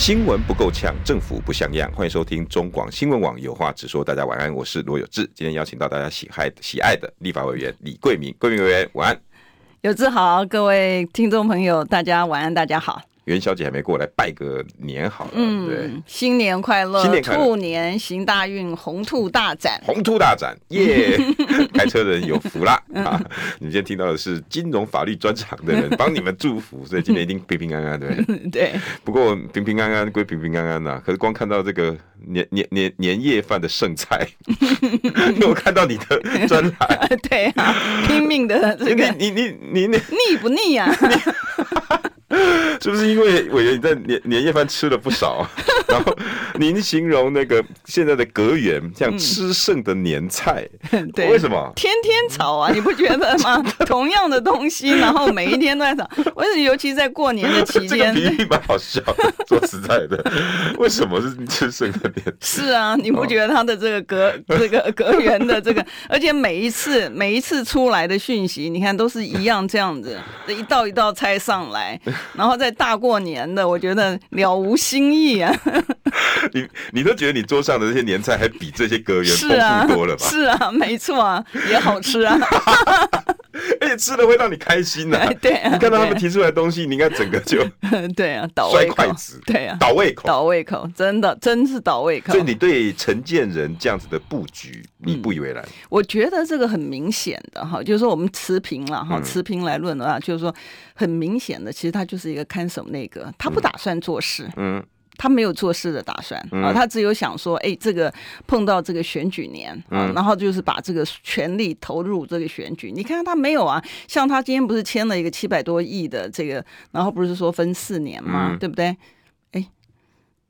新闻不够呛，政府不像样。欢迎收听中广新闻网有话直说。大家晚安，我是罗有志。今天邀请到大家喜爱喜爱的立法委员李桂明，桂明委员晚安。有志好，各位听众朋友，大家晚安，大家好。元宵节还没过来，拜个年好了。嗯，对，新年快乐，新年快乐，兔年行大运，红兔大展，红兔大展，耶、yeah! 开车的人有福啦！啊，你今天听到的是金融法律专场的人 帮你们祝福，所以今天一定平平安安，对对。不过平平安安归平平安安呐，可是光看到这个年年年年夜饭的剩菜，我看到你的专栏，对啊，拼命的这个，你你你你腻不腻呀？是不是因为委员你在年年夜饭吃了不少，然后您形容那个现在的隔员像吃剩的年菜，嗯、对，为什么天天炒啊？你不觉得吗？同样的东西，然后每一天都在炒，为什么？尤其在过年的期间，这个比喻蛮好笑。说实在的，为什么是吃剩的年菜？是啊，你不觉得他的这个隔、哦、这个 隔员的这个，而且每一次每一次出来的讯息，你看都是一样这样子，一道一道菜上来。然后在大过年的，我觉得了无新意啊！你你都觉得你桌上的这些年菜还比这些阁员丰富多了吧？是啊，是啊，没错啊，也好吃啊，而且吃了会让你开心呐、啊。对啊，你看到他们提出来的东西，你应该整个就对啊，倒摔筷子，对啊，倒胃口，倒胃口，真的，真是倒胃口。所以你对陈建仁这样子的布局，你不以为然？我觉得这个很明显的哈，就是说我们持平了哈，持平来论的话，就是说很明显的，其实他就是一个看守内阁，他不打算做事，嗯，他没有做事的打算啊，他只有想说，哎，这个碰到这个选举年啊，然后就是把这个权力投入这个选举。你看他没有啊，像他今天不是签了一个七百多亿的这个，然后不是说分四年吗？对不对？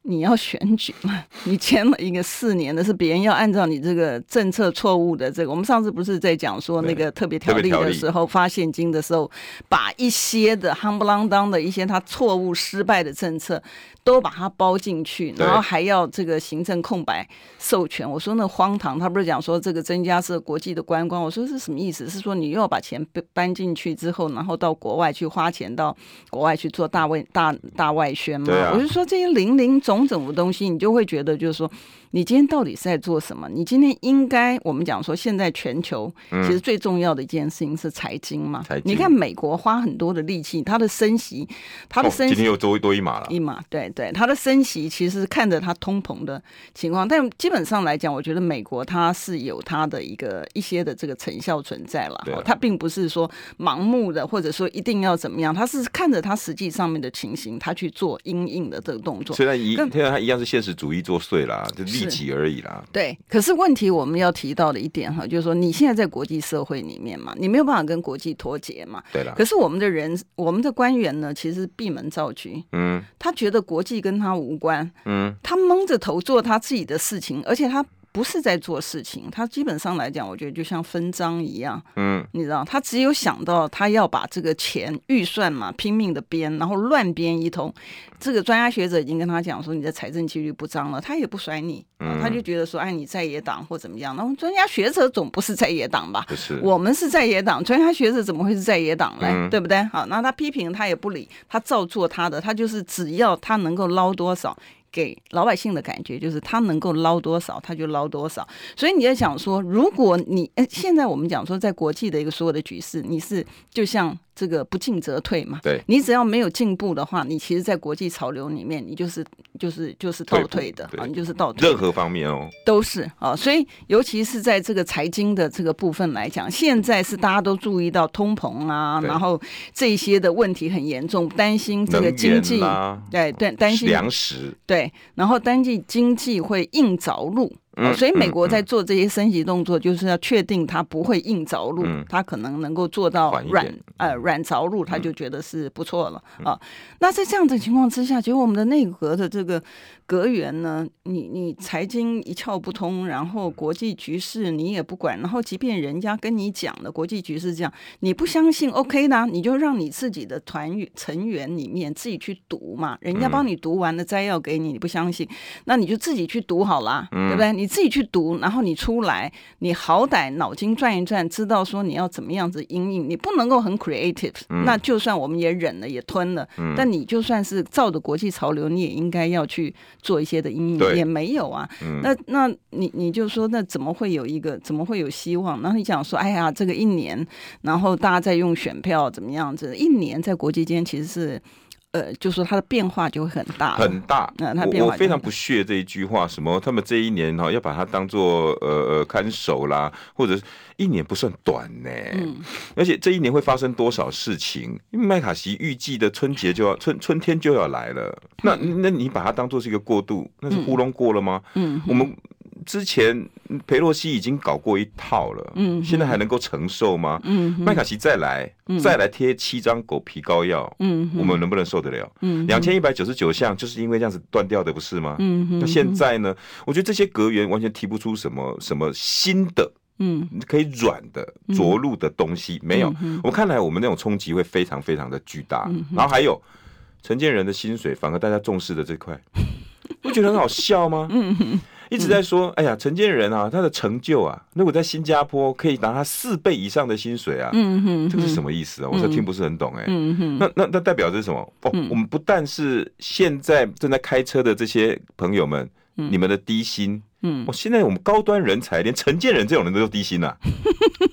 你要选举嘛？你签了一个四年的，是别人要按照你这个政策错误的这个。我们上次不是在讲说那个特别条例的时候发现金的时候，把一些的夯不啷当的一些他错误失败的政策。都把它包进去，然后还要这个行政空白授权。我说那荒唐，他不是讲说这个增加是国际的观光？我说是什么意思？是说你又要把钱搬进去之后，然后到国外去花钱，到国外去做大外大大外宣吗？我就说这些零零总总的东西，你就会觉得就是说。你今天到底是在做什么？你今天应该，我们讲说，现在全球其实最重要的一件事情是财经嘛。你看美国花很多的力气，它的升息，它的升息，哦，今天又多多一码了。一码，对对，它的升息其实是看着它通膨的情况，但基本上来讲，我觉得美国它是有它的一个一些的这个成效存在了。对。它并不是说盲目的，或者说一定要怎么样，它是看着它实际上面的情形，它去做因应的这个动作。虽然一，现在它一样是现实主义作祟啦，就利己而已啦。对，可是问题我们要提到的一点哈，就是说你现在在国际社会里面嘛，你没有办法跟国际脱节嘛。对了。可是我们的人，我们的官员呢，其实闭门造车。嗯。他觉得国际跟他无关。嗯。他蒙着头做他自己的事情，而且他。不是在做事情，他基本上来讲，我觉得就像分赃一样，嗯，你知道，他只有想到他要把这个钱预算嘛拼命的编，然后乱编一通。这个专家学者已经跟他讲说，你的财政纪律不张了，他也不甩你，嗯，他就觉得说，哎，你在野党或怎么样？那么专家学者总不是在野党吧？不是，我们是在野党，专家学者怎么会是在野党呢？嗯，对不对？好，那他批评他也不理，他照做他的，他就是只要他能够捞多少。给老百姓的感觉就是他能够捞多少，他就捞多少。所以你在想说，如果你诶，现在我们讲说，在国际的一个所有的局势，你是就像。这个不进则退嘛，对，你只要没有进步的话，你其实，在国际潮流里面，你就是就是就是倒退的啊，你就是倒退。任何方面哦，都是啊，所以尤其是在这个财经的这个部分来讲，现在是大家都注意到通膨啊，然后这些的问题很严重，担心这个经济，对对，担心粮食，对，然后担心经济会硬着陆。嗯，所以美国在做这些升级动作，就是要确定它不会硬着陆，它可能能够做到软呃软着陆，他就觉得是不错了啊。那在这样的情况之下，结果我们的内阁的这个阁员呢，你你财经一窍不通，然后国际局势你也不管，然后即便人家跟你讲的国际局势这样，你不相信，OK 呢，你就让你自己的团员成员里面自己去读嘛，人家帮你读完了摘要给你，你不相信，那你就自己去读好了，对不对？你自己去读，然后你出来，你好歹脑筋转一转，知道说你要怎么样子阴影。你不能够很 creative，嗯，那就算我们也忍了，也吞了，嗯，但你就算是照着国际潮流，你也应该要去做一些的阴影，也没有啊。嗯，那那你你就说，那怎么会有一个，怎么会有希望？然后你讲说，哎呀，这个一年，然后大家在用选票怎么样子？一年在国际间其实是。呃，就说它的变化就会很大，很大。那、嗯、它变化我，我非常不屑这一句话，什么他们这一年哈要把它当做呃呃看守啦，或者是一年不算短呢。嗯。而且这一年会发生多少事情？因为麦卡锡预计的春节就要春春天就要来了，那那你把它当做是一个过渡，那是糊弄过了吗？嗯。我们。之前裴洛西已经搞过一套了，嗯，现在还能够承受吗？嗯，麦卡锡再来，嗯、再来贴七张狗皮膏药，嗯，我们能不能受得了？嗯，两千一百九十九项就是因为这样子断掉的，不是吗？嗯，那现在呢？我觉得这些阁员完全提不出什么什么新的，嗯，可以软的着陆的东西，没有。我看来我们那种冲击会非常非常的巨大。然后还有承建人的薪水，反而大家重视的这块，不觉得很好笑吗？嗯。一直在说，哎呀，陈建人啊，他的成就啊，如果在新加坡可以拿他四倍以上的薪水啊，嗯哼，这个是什么意思啊？我说听不是很懂哎，嗯哼，那那那代表的是什么？哦，我们不但是现在正在开车的这些朋友们，你们的低薪，嗯，我现在我们高端人才连陈建人这种人都低薪呐。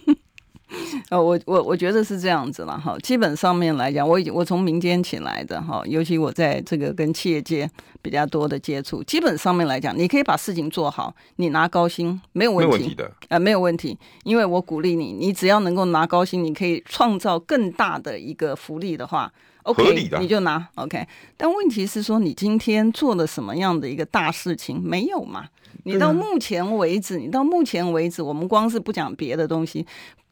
呃，我我我觉得是这样子了哈。基本上面来讲，我已经我从民间起来的哈，尤其我在这个跟企业界比较多的接触，基本上面来讲，你可以把事情做好，你拿高薪没有问题，的，啊、呃，没有问题，因为我鼓励你，你只要能够拿高薪，你可以创造更大的一个福利的话，OK，你就拿 OK。但问题是说，你今天做了什么样的一个大事情没有嘛？你到目前为止，你到目前为止，我们光是不讲别的东西。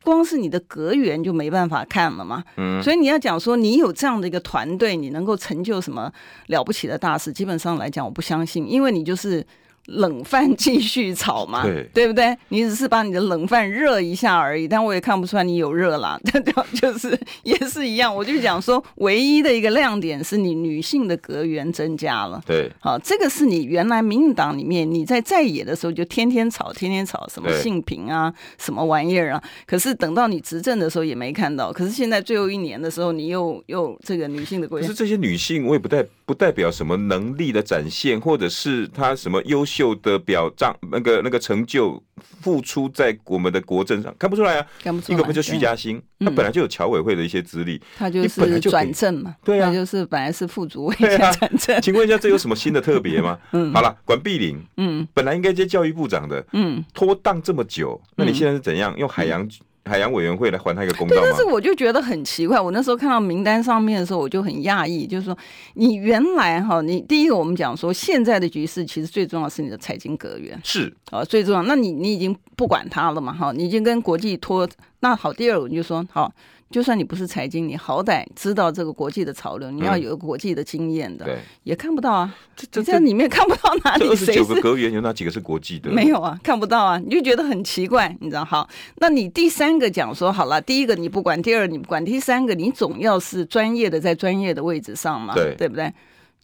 光是你的格缘就没办法看了嘛，嗯，所以你要讲说你有这样的一个团队，你能够成就什么了不起的大事？基本上来讲，我不相信，因为你就是。冷饭继续炒嘛，对，对不对？你只是把你的冷饭热一下而已，但我也看不出来你有热啦。对，就是也是一样。我就讲说，唯一的一个亮点是你女性的阁员增加了。对，好，这个是你原来民进党里面你在在野的时候就天天吵，天天吵什么性平啊，什么玩意儿啊。可是等到你执政的时候也没看到。可是现在最后一年的时候，你又又这个女性的阁员。可是这些女性，我也不代不代表什么能力的展现，或者是他什么优秀。秀的表彰，那个那个成就付出在我们的国政上看不出来啊，看不出来。一个不就徐嘉欣，他本来就有侨委会的一些资历，他就是转正嘛，对啊，就是本来是副主委 转正。请问一下，这有什么新的特别吗？嗯，好了，管碧玲，嗯，本来应该接教育部长的，嗯，拖档这么久，那你现在是怎样用海洋？海洋委员会来还他一个公道但是我就觉得很奇怪。我那时候看到名单上面的时候，我就很讶异，就是说，你原来哈，你第一个我们讲说，现在的局势其实最重要是你的财经阁员是啊，最重要。那你你已经不管他了嘛？哈，你已经跟国际脱。那好，第二个你就说好。就算你不是财经，你好歹知道这个国际的潮流，你要有国际的经验的，对，也看不到啊。这这里面看不到哪里？九个阁员有哪几个是国际的？没有啊，看不到啊，你就觉得很奇怪，你知道？好，那你第三个讲说好了，第一个你不管，第二你不管，第三个你总要是专业的，在专业的位置上嘛，对，对不对？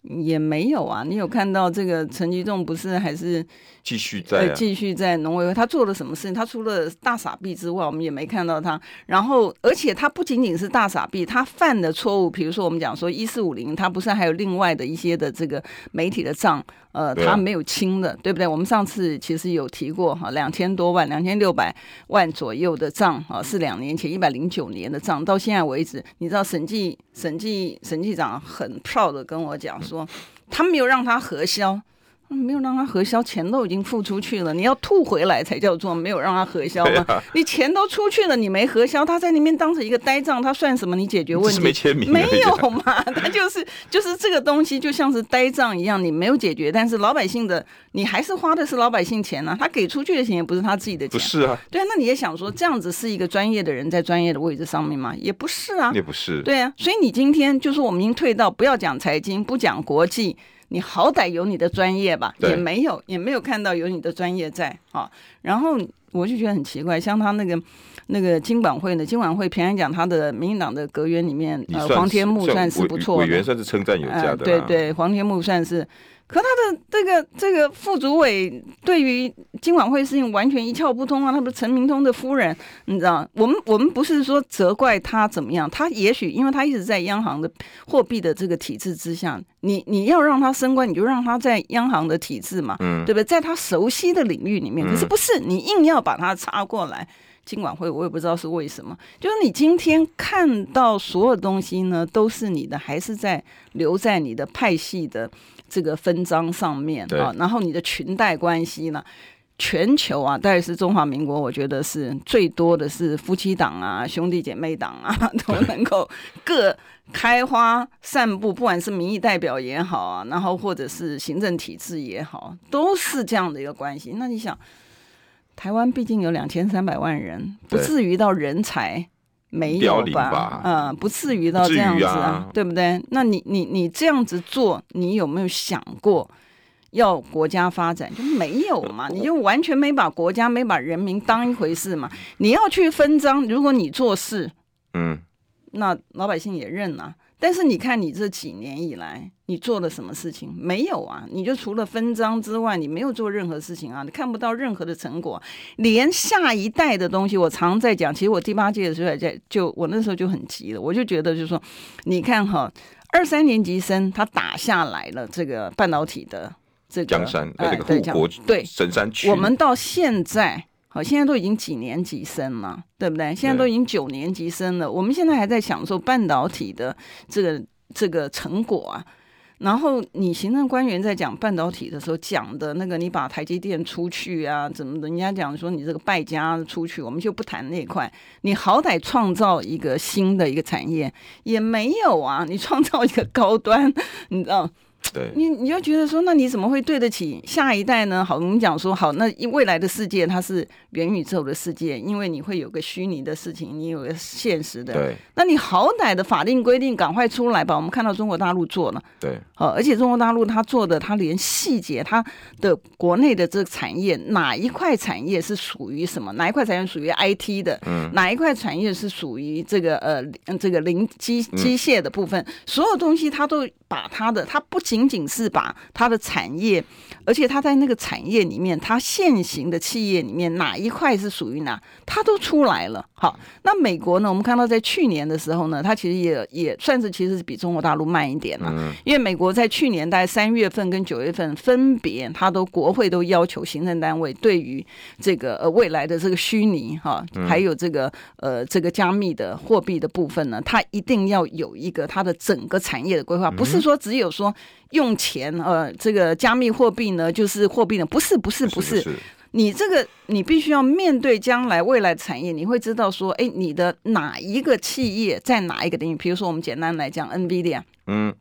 也没有啊，你有看到这个陈吉仲不是还是继续在继续在农委会？他做了什么事情？他除了大傻逼之外，我们也没看到他。然后，而且他不仅仅是大傻逼，他犯的错误，比如说我们讲说一四五零，他不是还有另外的一些的这个媒体的账，呃，他没有清的，对不对？我们上次其实有提过哈，两千多万，两千六百万左右的账啊，是两年前一百零九年的账，到现在为止，你知道审计审计审计长很 proud 的跟我讲说。说他没有让他核销，没有让他核销，钱都已经付出去了，你要吐回来才叫做没有让他核销吗？啊、你钱都出去了，你没核销，他在那边当成一个呆账，他算什么？你解决问题没签名？没有嘛？他就是就是这个东西就像是呆账一样，你没有解决，但是老百姓的你还是花的是老百姓钱呢、啊，他给出去的钱也不是他自己的钱，不是啊？对啊，那你也想说这样子是一个专业的人在专业的位置上面吗？也不是啊，也不是。对啊，所以你今天就是我们已经退到不要讲财经，不讲国际。你好歹有你的专业吧，也没有，也没有看到有你的专业在啊。然后我就觉得很奇怪，像他那个那个金管会呢，金管会平安讲他的民进党的阁员里面，呃，黄天木算是不错的，委员算是称赞有加的，啊呃。对对，黄天木算是。可他的这个这个副主委对于金管会事情完全一窍不通啊！他不是陈明通的夫人，你知道？我们我们不是说责怪他怎么样，他也许因为他一直在央行的货币的这个体制之下，你你要让他升官，你就让他在央行的体制嘛，嗯，对不对？在他熟悉的领域里面，可是不是你硬要把他插过来金管会，我也不知道是为什么。就是你今天看到所有东西呢，都是你的，还是在留在你的派系的？这个分赃上面啊，然后你的裙带关系呢？全球啊，大概是中华民国，我觉得是最多的是夫妻档啊、兄弟姐妹档啊，都能够各开花散布，不管是民意代表也好啊，然后或者是行政体制也好，都是这样的一个关系。那你想，台湾毕竟有两千三百万人，不至于到人才。没有吧？吧嗯，不至于到这样子啊，啊对不对？那你你你这样子做，你有没有想过要国家发展？就没有嘛？你就完全没把国家、没把人民当一回事嘛？你要去分赃，如果你做事，嗯，那老百姓也认啊。但是你看，你这几年以来，你做了什么事情？没有啊！你就除了分赃之外，你没有做任何事情啊！你看不到任何的成果，连下一代的东西，我常在讲。其实我第八届的时候在，就我那时候就很急了，我就觉得就是说，你看哈，二三年级生他打下来了这个半导体的这个江山，呃，这个护国对神山区，我们到现在。好，现在都已经几年级生了，对不对？现在都已经九年级生了，我们现在还在享受半导体的这个这个成果啊。然后你行政官员在讲半导体的时候讲的那个，你把台积电出去啊，怎么的？人家讲说你这个败家出去，我们就不谈那块。你好歹创造一个新的一个产业也没有啊，你创造一个高端，你知道？对你，你就觉得说，那你怎么会对得起下一代呢？好，我们讲说，好，那未来的世界它是元宇宙的世界，因为你会有个虚拟的事情，你有个现实的。对，那你好歹的法定规定赶快出来吧。我们看到中国大陆做了，对，好，而且中国大陆它做的，它连细节，它的国内的这个产业，哪一块产业是属于什么？哪一块产业属于 IT 的？嗯，哪一块产业是属于这个呃这个零机机械的部分？嗯、所有东西它都。把他的，他不仅仅是把他的产业，而且它在那个产业里面，它现行的企业里面哪一块是属于哪，它都出来了。好，那美国呢？我们看到在去年的时候呢，它其实也也算是其实是比中国大陆慢一点了，嗯、因为美国在去年大概三月份跟九月份分别，它都国会都要求行政单位对于这个呃未来的这个虚拟哈，还有这个呃这个加密的货币的部分呢，它一定要有一个它的整个产业的规划，不是。说只有说用钱，呃，这个加密货币呢，就是货币呢，不是，不是，不是，你这个你必须要面对将来未来产业，你会知道说，哎，你的哪一个企业在哪一个领域？比如说，我们简单来讲，NVIDIA，嗯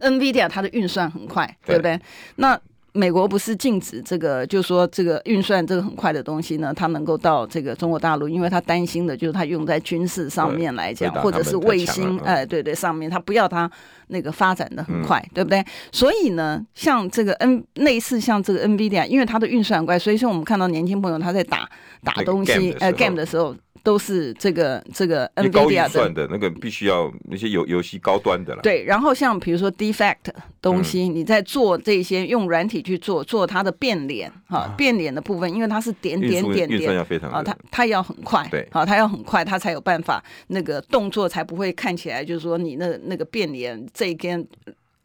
，NVIDIA 它的运算很快，对，对。不对？那美国不是禁止这个，就是说这个运算这个很快的东西呢，它能够到这个中国大陆，因为他担心的就是它用在军事上面来讲，或者是卫星，哎，对对，上面他不要它那个发展的很快，嗯、对不对？所以呢，像这个 N 类似像这个 NVIDIA，因为它的运算很快，所以说我们看到年轻朋友他在打打东西，呃，game 的时候。都是这个这个 NVIDIA 的，的那个必须要那些游游戏高端的了。对，然后像比如说 defect 东西，嗯、你在做这些用软体去做做它的变脸哈，啊、变脸的部分，因为它是点点点点，啊，它它要很快，对，啊，它要很快，它才有办法那个动作才不会看起来就是说你那那个变脸这一边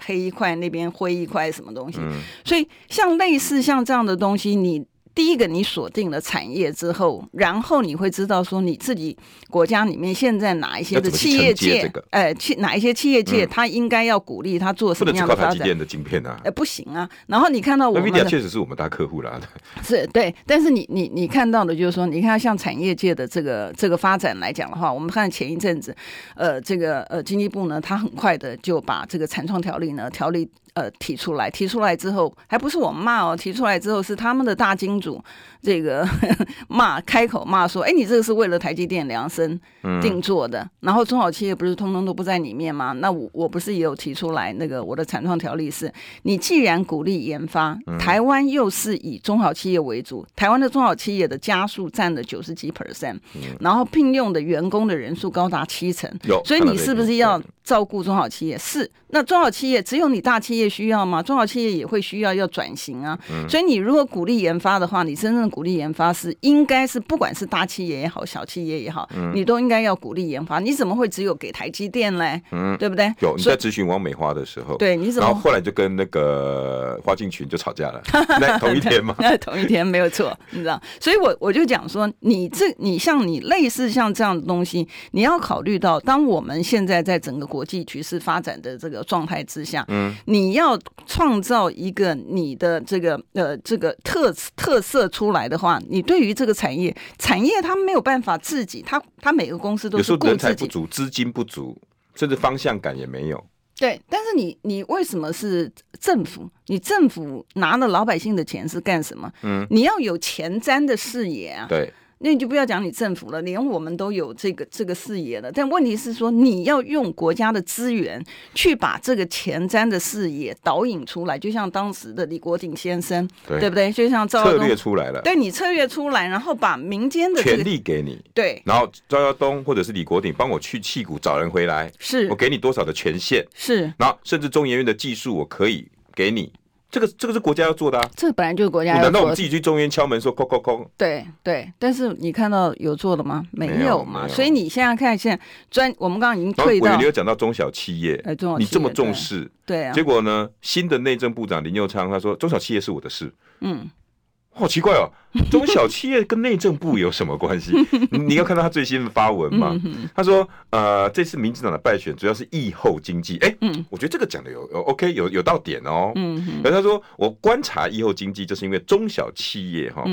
黑一块，那边灰一块什么东西。嗯、所以像类似像这样的东西，你。第一个你锁定了产业之后，然后你会知道说你自己国家里面现在哪一些的企业界，这个、呃，去哪一些企业界，他应该要鼓励他做什么样的发展？的晶片啊，呃，不行啊。然后你看到我们，确实是我们大客户啦。是对，但是你你你看到的就是说，你看像产业界的这个这个发展来讲的话，我们看前一阵子，呃，这个呃经济部呢，他很快的就把这个产创条例呢条例。呃，提出来，提出来之后，还不是我骂哦，提出来之后是他们的大金主，这个 骂，开口骂说，哎，你这个是为了台积电量身定做的，嗯、然后中小企业不是通通都不在里面吗？那我我不是也有提出来，那个我的产创条例是，你既然鼓励研发，台湾又是以中小企业为主，台湾的中小企业的家数占了九十几 percent，然后聘用的员工的人数高达七成，所以你是不是要照顾中小企业？是，那中小企业只有你大企业。需要吗？中小企业也会需要要转型啊，嗯、所以你如果鼓励研发的话，你真正鼓励研发是应该是不管是大企业也好，小企业也好，嗯、你都应该要鼓励研发。你怎么会只有给台积电嘞？嗯，对不对？有你在咨询王美花的时候，对，你怎么？然后后来就跟那个花敬群就吵架了，那同一天吗？那同一天没有错，你知道？所以我我就讲说，你这你像你类似像这样的东西，你要考虑到，当我们现在在整个国际局势发展的这个状态之下，嗯，你。你要创造一个你的这个呃这个特特色出来的话，你对于这个产业产业它没有办法自己，它它每个公司都是顾自己，有时候人才不足，资金不足，甚至方向感也没有。对，但是你你为什么是政府？你政府拿了老百姓的钱是干什么？嗯，你要有前瞻的视野啊。对。那你就不要讲你政府了，连我们都有这个这个视野了。但问题是说，你要用国家的资源去把这个前瞻的视野导引出来，就像当时的李国鼎先生，对，对不对？就像赵策略出来了，对你策略出来，然后把民间的、这个、权力给你，对，然后赵耀东或者是李国鼎帮我去气谷找人回来，是。我给你多少的权限，是，然后甚至中研院的技术我可以给你。这个这个是国家要做的啊，这本来就是国家要做的。难道我们自己去中院敲门说“空空空”？对对，但是你看到有做的吗？没有嘛。有所以你现在看，现在专我们刚刚已经退到。你有讲到中小企业，哎，中小企业，你这么重视，对，对啊。结果呢，新的内政部长林佑昌他说：“中小企业是我的事。”嗯。好奇怪哦，中小企业跟内政部有什么关系？你要看到他最新的发文嘛？他说：“呃，这次民进党的败选主要是疫后经济。”哎，我觉得这个讲的有 OK，有有到点哦。嗯，而他说我观察疫后经济，就是因为中小企业哈，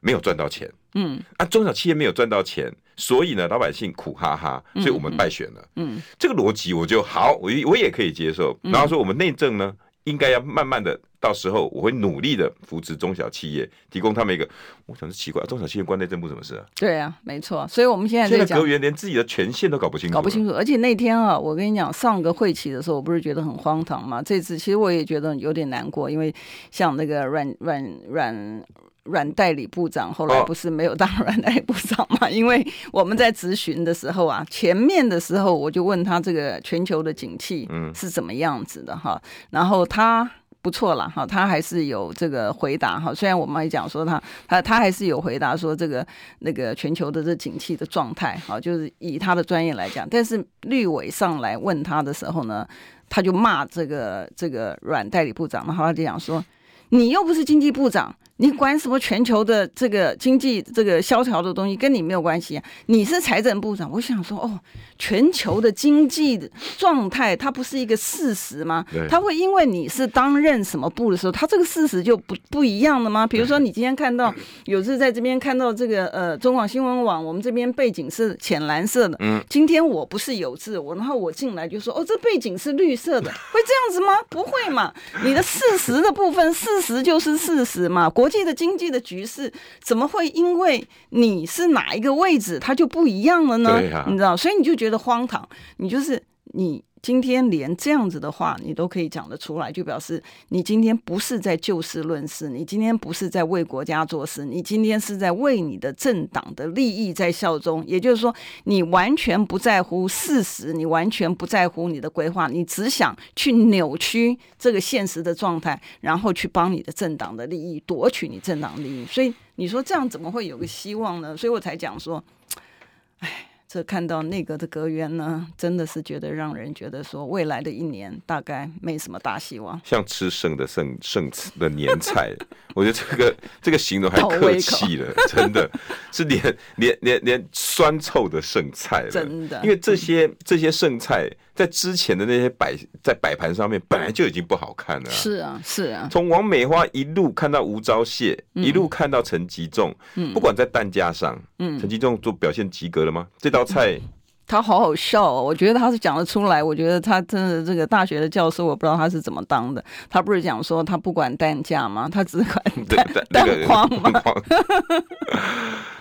没有赚到钱。嗯，啊，中小企业没有赚到钱，所以呢，老百姓苦哈哈，所以我们败选了。嗯，这个逻辑我就好，我我也可以接受。然后说我们内政呢，应该要慢慢的。到时候我会努力的扶持中小企业，提供他们一个。我想是奇怪，中小企业关内政部什么事啊？对啊，没错。所以我们现在现在阁员连自己的权限都搞不清楚，搞不清楚。而且那天啊，我跟你讲，上个会期的时候，我不是觉得很荒唐吗？这次其实我也觉得有点难过，因为像那个阮阮阮阮代理部长，后来不是没有当阮代理部长嘛？哦、因为我们在咨询的时候啊，前面的时候我就问他这个全球的景气是怎么样子的哈，嗯、然后他。不错了哈，他还是有这个回答哈。虽然我们也讲说他他他还是有回答说这个那个全球的这景气的状态哈，就是以他的专业来讲。但是绿委上来问他的时候呢，他就骂这个这个阮代理部长，然后他就讲说，你又不是经济部长。你管什么全球的这个经济这个萧条的东西，跟你没有关系啊！你是财政部长，我想说哦，全球的经济的状态它不是一个事实吗？它会因为你是担任什么部的时候，它这个事实就不不一样的吗？比如说你今天看到有次在这边看到这个呃中广新闻网，我们这边背景是浅蓝色的，嗯，今天我不是有字，我然后我进来就说哦，这背景是绿色的，会这样子吗？不会嘛！你的事实的部分，事实就是事实嘛，国。国际的经济的局势怎么会因为你是哪一个位置，它就不一样了呢？对啊，你知道，所以你就觉得荒唐。你就是你今天连这样子的话你都可以讲得出来，就表示你今天不是在就事论事，你今天不是在为国家做事，你今天是在为你的政党的利益在效忠。也就是说，你完全不在乎事实，你完全不在乎你的规划，你只想去扭曲这个现实的状态，然后去帮你的政党的利益夺取你政党利益。所以你说这样怎么会有个希望呢？所以我才讲说，哎。这看到内阁的阁员呢，真的是觉得让人觉得说，未来的一年大概没什么大希望，像吃剩的剩剩的年菜。我觉得这个这个形容还客气了，真的是连连连连酸臭的剩菜了，真的。因为这些、嗯、这些剩菜在之前的那些摆在摆盘上面本来就已经不好看了，是啊是啊。从王美花一路看到吴钊燮，一路看到陈吉仲，嗯，不管在担架上，嗯，陈吉仲做表现及格了吗？这道。道菜，他好好笑哦！我觉得他是讲得出来。我觉得他真的这个大学的教授，我不知道他是怎么当的。他不是讲说他不管单价吗？他只管单单框吗？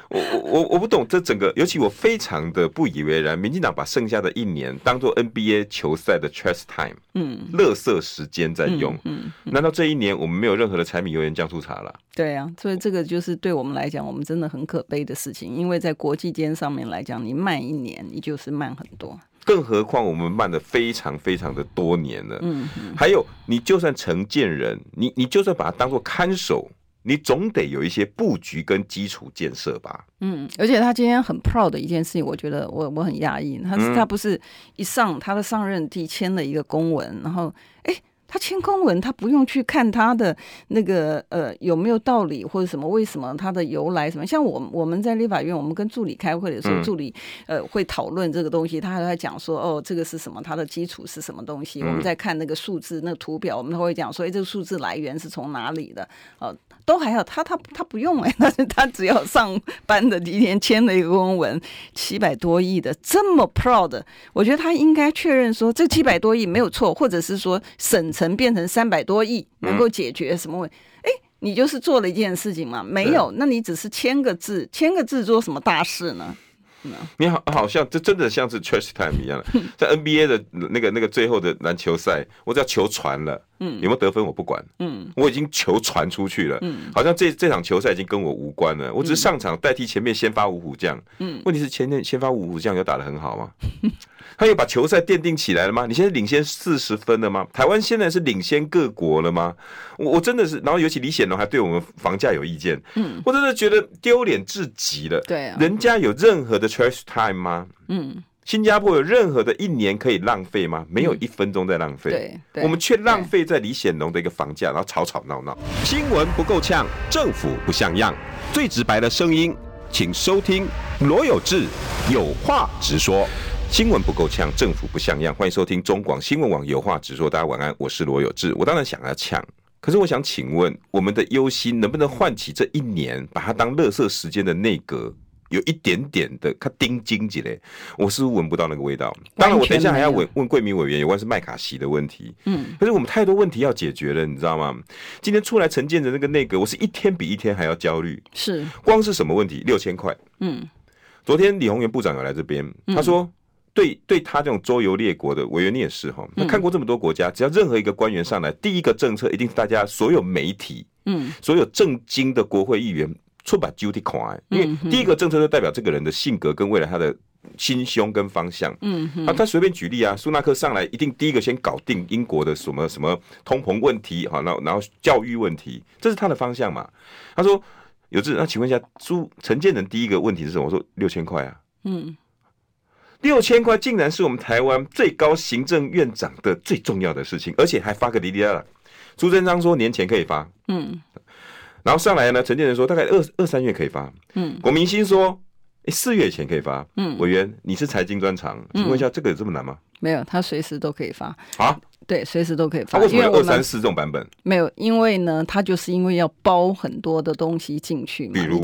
我我我不懂这整个，尤其我非常的不以为然。民进党把剩下的一年当做 NBA 球赛的 trash time，嗯，乐色时间在用。嗯，嗯嗯，难道这一年我们没有任何的柴米油盐酱醋茶了？对啊，所以这个就是对我们来讲，我们真的很可悲的事情。因为在国际间上面来讲，你慢一年，你就是慢很多。更何况我们慢的非常非常的多年了。嗯，嗯，还有你就算承建人，你你就算把它当做看守。你总得有一些布局跟基础建设吧。嗯，而且他今天很 proud 的一件事情，我觉得我我很讶异。他是他不是一上他的上任地签了一个公文，然后哎。他签公文，他不用去看他的那个呃有没有道理或者什么，为什么他的由来什么？像我我们在立法院，我们跟助理开会的时候，助理呃会讨论这个东西，他还在讲说哦，这个是什么？他的基础是什么东西？我们在看那个数字，那个图表，我们都会讲说，哎，这个数字来源是从哪里的？哦、呃，都还好，他他他不用哎，但 是他只要上班的第一天签了一个公文，七百多亿的这么 proud，我觉得他应该确认说这七百多亿没有错，或者是说省。城变成三百多亿，能够解决什么问题？哎、嗯，你就是做了一件事情嘛？没有，那你只是签个字，签个字做什么大事呢？你好，好像这真的像是 trash time 一样，在 NBA 的那个那个最后的篮球赛，我只要球传了，嗯，有没有得分我不管，嗯，我已经球传出去了，嗯，好像这这场球赛已经跟我无关了，我只是上场代替前面先发五虎将，嗯，问题是前面先发五虎将有打得很好吗？他又把球赛奠定起来了吗？你现在领先四十分了吗？台湾现在是领先各国了吗？我我真的是，然后尤其李显龙还对我们房价有意见，嗯，我真的觉得丢脸至极了。对啊，人家有任何的 trash time 吗？嗯，新加坡有任何的一年可以浪费吗？没有一分钟在浪费。对，我们却浪费在李显龙的一个房价，然后吵吵闹闹，新闻不够呛，政府不像样，最直白的声音，请收听罗有志有话直说。新闻不够呛，政府不像样。欢迎收听中广新闻网有话直说。大家晚安，我是罗有志。我当然想要呛，可是我想请问，我们的忧心能不能唤起这一年把它当乐色时间的内阁有一点点的他盯经济嘞？我是不是闻不到那个味道？当然，我等一下还要问问贵民委员有关是麦卡锡的问题。嗯，可是我们太多问题要解决了，你知道吗？今天出来承建的那个内阁，我是一天比一天还要焦虑。是，光是什么问题？六千块。嗯，昨天李鸿源部长有来这边，他说。对，对他这种周游列国的委员，你也是哈。他看过这么多国家，只要任何一个官员上来，第一个政策一定是大家所有媒体，嗯，所有正经的国会议员出把 duty 看，因为第一个政策就代表这个人的性格跟未来他的心胸跟方向。嗯，啊，他随便举例啊，苏纳克上来一定第一个先搞定英国的什么什么通膨问题，哈，然后然后教育问题，这是他的方向嘛。他说有志，那请问一下，朱陈建仁第一个问题是什么？我说六千块啊，嗯。六千块竟然是我们台湾最高行政院长的最重要的事情，而且还发个滴滴啦啦。苏贞昌说年前可以发，嗯，然后上来呢，陈建仁说大概二二三月可以发，嗯，郭明星说四月前可以发，嗯，委员你是财经专长，请问一下这个有这么难吗？没有，他随时都可以发啊，对，随时都可以发。他为什么有二三四这种版本？没有，因为呢，他就是因为要包很多的东西进去嘛，比如。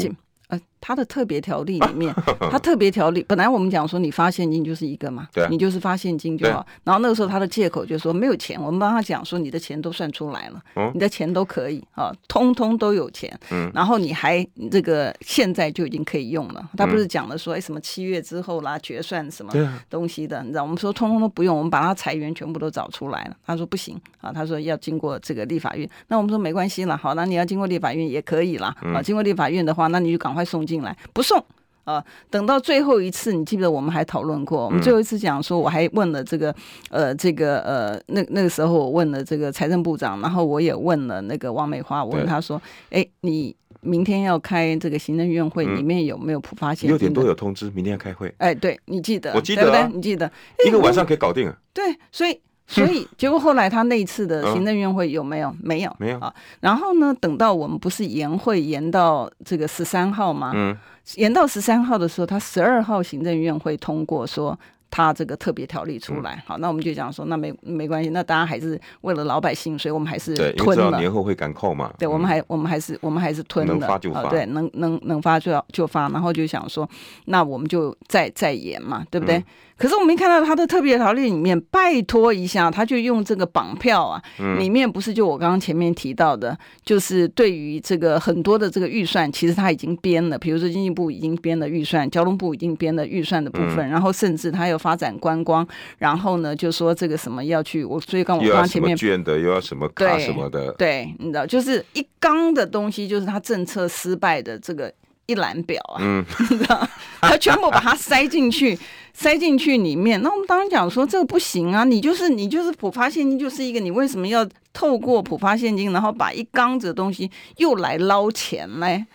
他的特别条例里面，他特别条例本来我们讲说你发现金就是一个嘛，对，你就是发现金就好。然后那个时候他的借口就说没有钱，我们帮他讲说你的钱都算出来了，你的钱都可以啊，通通都有钱。然后你还这个现在就已经可以用了。他不是讲了说哎什么七月之后啦决算什么东西的，你知道？我们说通通都不用，我们把他裁员全部都找出来了。他说不行啊，他说要经过这个立法院。那我们说没关系了，好，那你要经过立法院也可以了啊。经过立法院的话，那你就赶快送进来，不送。啊，等到最后一次，你记不得我们还讨论过？我们最后一次讲说，我还问了这个，呃，这个呃，那那个时候我问了这个财政部长，然后我也问了那个王美花，我问他说，哎，你明天要开这个行政院会，里面有没有普发现金？六点多有通知，明天要开会。哎，对，你记得？我记得，对对，你记得？一个晚上可以搞定啊。对，所以。所以，结果后来他那一次的行政院会有没有？嗯、没有，没有啊。然后呢，等到我们不是延会延到这个十三号吗？嗯，延到十三号的时候，他十二号行政院会通过说。他这个特别条例出来，好，那我们就讲说，那没没关系，那大家还是为了老百姓，所以我们还是吞了。年后会赶扣嘛？对，我们还我们还是我们还是吞了。能发就发，对，能能能发就要就发，然后就想说，那我们就再再延嘛，对不对？可是我们一看到他的特别条例里面，拜托一下，他就用这个绑票啊，里面不是就我刚刚前面提到的，就是对于这个很多的这个预算，其实他已经编了，比如说经济部已经编了预算，交通部已经编了预算的部分，然后甚至他有。发展观光，然后呢，就说这个什么要去，我所以刚我刚刚前面卷的又要什么卡什么的，对，你知道，就是一缸的东西，就是他政策失败的这个一览表啊，嗯，你知道，他全部把它塞进去，塞进去里面。那我们当然讲说这个不行啊，你就是你就是普发现金就是一个，你为什么要透过普发现金，然后把一缸子的东西又来捞钱嘞？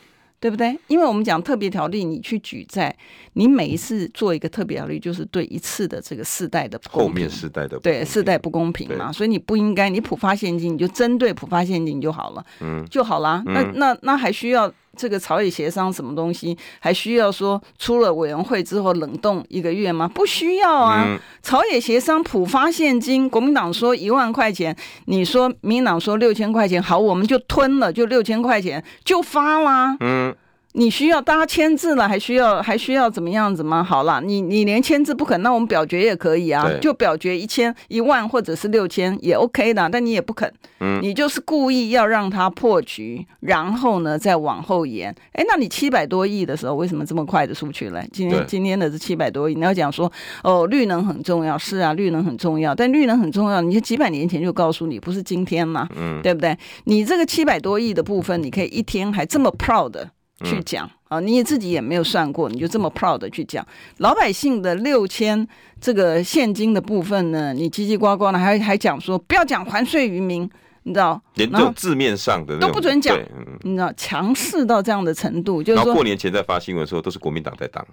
对不对？因为我们讲特别条例，你去举债，你每一次做一个特别条例，就是对一次的这个世代的后面世代的对世代不公平嘛，所以你不应该，你普发现金，你就针对普发现金就好了，嗯，就好了。那那那还需要？这个朝野协商什么东西，还需要说出了委员会之后冷冻一个月吗？不需要啊。嗯、朝野协商普发现金，国民党说一万块钱，你说民党说六千块钱，好，我们就吞了，就六千块钱就发啦。嗯。你需要大家签字了，还需要还需要怎么样子吗？好了，你你连签字不肯，那我们表决也可以啊，就表决一千一万或者是六千也 OK 的，但你也不肯，嗯，你就是故意要让他破局，然后呢再往后延。哎，那你七百多亿的时候，为什么这么快的出去了？今天今天的是七百多亿，你要讲说哦，绿能很重要，是啊，绿能很重要，但绿能很重要，你几百年前就告诉你，不是今天嘛，嗯，对不对？你这个七百多亿的部分，你可以一天还这么 proud 的。去讲啊，你自己也没有算过，你就这么 proud 的去讲老百姓的六千这个现金的部分呢？你叽叽呱呱的还还讲说不要讲还税于民，你知道？连这种字面上的都不准讲，你知道？强势到这样的程度，就是说过年前在发新闻的时候都是国民党在挡。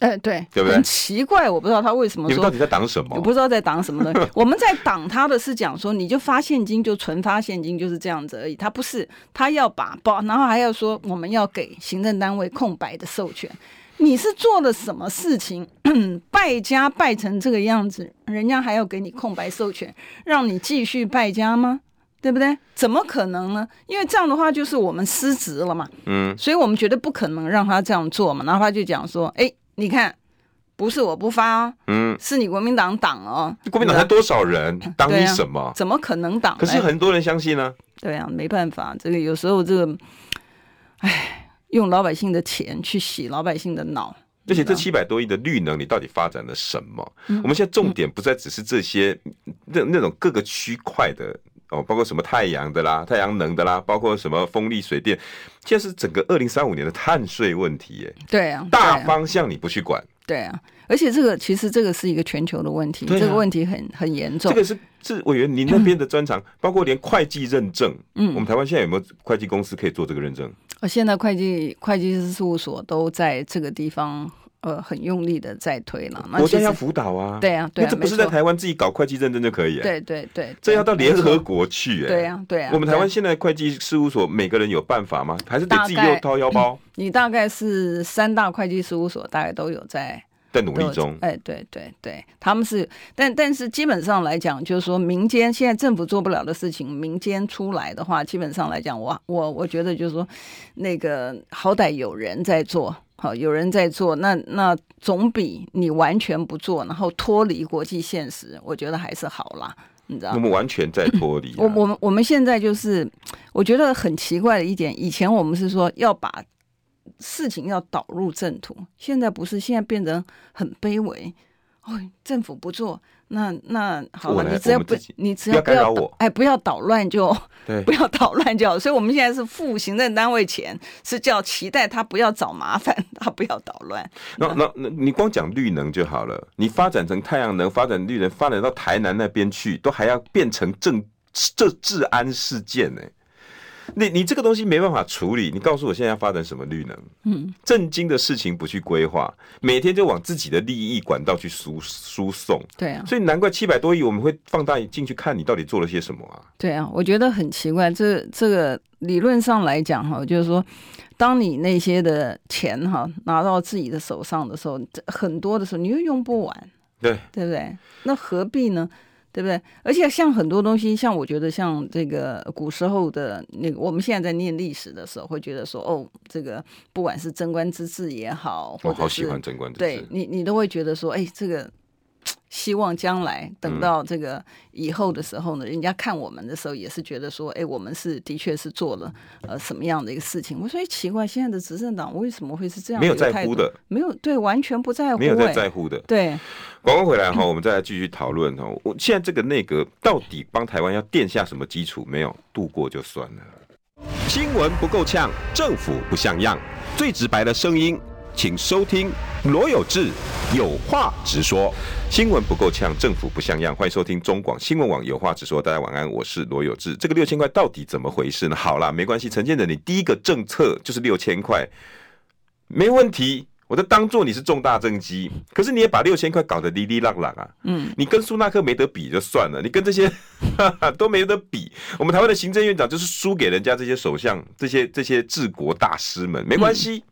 哎，对，对不对？很奇怪，我不知道他为什么说。你们到底在挡什么？我不知道在挡什么东西。我们在挡他的是讲说，你就发现金，就纯发现金，就是这样子而已。他不是，他要把包，然后还要说我们要给行政单位空白的授权。你是做了什么事情？败家败成这个样子，人家还要给你空白授权，让你继续败家吗？对不对？怎么可能呢？因为这样的话就是我们失职了嘛。嗯，所以我们绝对不可能让他这样做嘛。然后他就讲说，哎。你看，不是我不发哦，嗯，是你国民党挡哦。国民党才多少人，挡你什么？啊、怎么可能挡？可是很多人相信呢。对啊，没办法，这个有时候这个，哎，用老百姓的钱去洗老百姓的脑。而且这七百多亿的绿能，你到底发展了什么？嗯、我们现在重点不再只是这些那那种各个区块的。哦，包括什么太阳的啦、太阳能的啦，包括什么风力、水电，现在是整个二零三五年的碳税问题耶。对啊，大方向你不去管。对啊，而且这个其实这个是一个全球的问题，啊、这个问题很很严重。这个是是委员您那边的专长，包括连会计认证，嗯，我们台湾现在有没有会计公司可以做这个认证？呃，现在会计会计师事务所都在这个地方。呃，很用力的在推了，国家要辅导啊，对啊，对啊，这不是在台湾自己搞会计认证就可以？对对对，这要到联合国去，哎，对啊对啊。我们台湾现在会计事务所每个人有办法吗？还是得自己又掏腰包？你大概是三大会计事务所，大概都有在在努力中。哎，对对对，他们是，但但是基本上来讲，就是说民间现在政府做不了的事情，民间出来的话，基本上来讲，我我我觉得就是说，那个好歹有人在做。好，有人在做，那那总比你完全不做，然后脱离国际现实，我觉得还是好啦，你知道吗？我们完全在脱离、啊。我我们我们现在就是，我觉得很奇怪的一点，以前我们是说要把事情要导入正途，现在不是，现在变得很卑微。哦，政府不做，那那好了，你只要不，你只要不要我，哎，不要捣乱就，对，不要捣乱就好。所以我们现在是付行政单位钱，是叫期待他不要找麻烦，他不要捣乱。那那那你光讲绿能就好了，你发展成太阳能，发展绿能，发展到台南那边去，都还要变成政这治安事件呢、欸。你你这个东西没办法处理，你告诉我现在要发展什么绿能？嗯，正经的事情不去规划，每天就往自己的利益管道去输输送。对啊，所以难怪七百多亿我们会放大进去看你到底做了些什么啊？对啊，我觉得很奇怪，这这个理论上来讲哈，就是说，当你那些的钱哈拿到自己的手上的时候，很多的时候你又用不完，对对不对？那何必呢？对不对？而且像很多东西，像我觉得像这个古时候的那个，我们现在在念历史的时候，会觉得说，哦，这个不管是贞观之治也好，我好喜欢贞观之治，对你，你都会觉得说，哎，这个。希望将来等到这个以后的时候呢，嗯、人家看我们的时候也是觉得说，哎，我们是的确是做了呃什么样的一个事情。我说，哎，奇怪，现在的执政党为什么会是这样的？没有在乎的，没有对，完全不在乎，没有在在乎的。对，广告回来哈，我们再来继续讨论哈。我现在这个内阁到底帮台湾要垫下什么基础？没有度过就算了。新闻不够呛，政府不像样，最直白的声音。请收听罗有志有话直说，新闻不够呛，政府不像样。欢迎收听中广新闻网有话直说。大家晚安，我是罗有志。这个六千块到底怎么回事呢？好啦，没关系，陈建仁，你第一个政策就是六千块，没问题，我就当做你是重大政绩。可是你也把六千块搞得哩哩浪浪啊，嗯，你跟苏纳克没得比就算了，你跟这些哈 哈都没得比。我们台湾的行政院长就是输给人家这些首相、这些这些治国大师们，没关系。嗯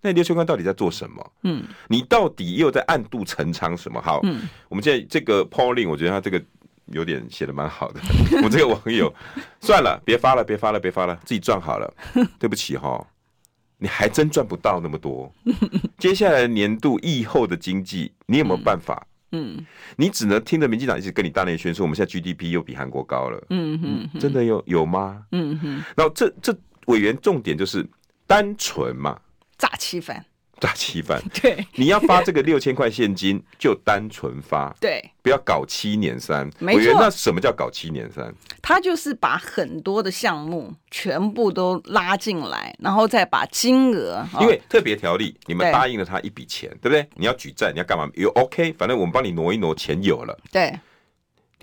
那六千块到底在做什么？嗯，你到底又在暗度陈仓什么？好，嗯，我们现在这个 polling，我觉得他这个有点写的蛮好的。我这个网友，算了，别发了，别发了，别发了，自己赚好了。对不起哈，你还真赚不到那么多。接下来年度疫后的经济，你有没有办法？嗯，你只能听着民进党一直跟你大内宣说，我们现在 GDP 又比韩国高了。嗯哼，真的有有吗？嗯哼，然后这这委员重点就是单纯嘛。诈欺犯，诈欺犯，对，你要发这个六千块现金，就单纯发，对，不要搞七年三，没错。那什么叫搞七年三？他就是把很多的项目全部都拉进来，然后再把金额，因为特别条例，你们答应了他一笔钱，对，对不对？你要举债，你要干嘛？有 OK，反正我们帮你挪一挪，钱有了，对。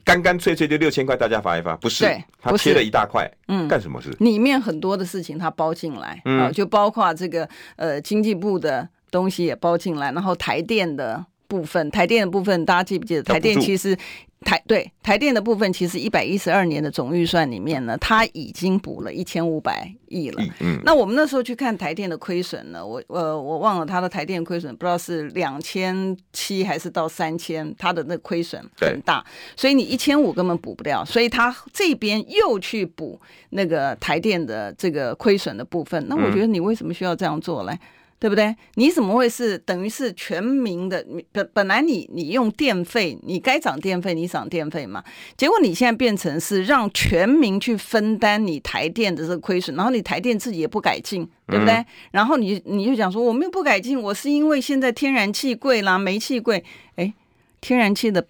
干干脆脆就六千块，大家发一发，不是？他切了一大块，嗯，干什么事？里面很多的事情他包进来，嗯，就包括这个呃经济部的东西也包进来，然后台电的部分，台电的部分大家记不记得？台电其实。台对台电的部分，其实一百一十二年的总预算里面呢，它已经补了一千五百亿了。嗯，那我们那时候去看台电的亏损呢，我呃我忘了它的台电亏损，不知道是两千七还是到三千，它的那亏损很大，所以你一千五根本补不掉，所以它这边又去补那个台电的这个亏损的部分。那我觉得你为什么需要这样做嘞？对不对？你怎么会是等于是全民的？本本来你你用电费，你该涨电费，你涨电费嘛。结果你现在变成是让全民去分担你台电的这个亏损，然后你台电自己也不改进，对不对？嗯、然后你你就讲说我没有不改进，我是因为现在天然气贵啦，煤气贵。哎，天然气的。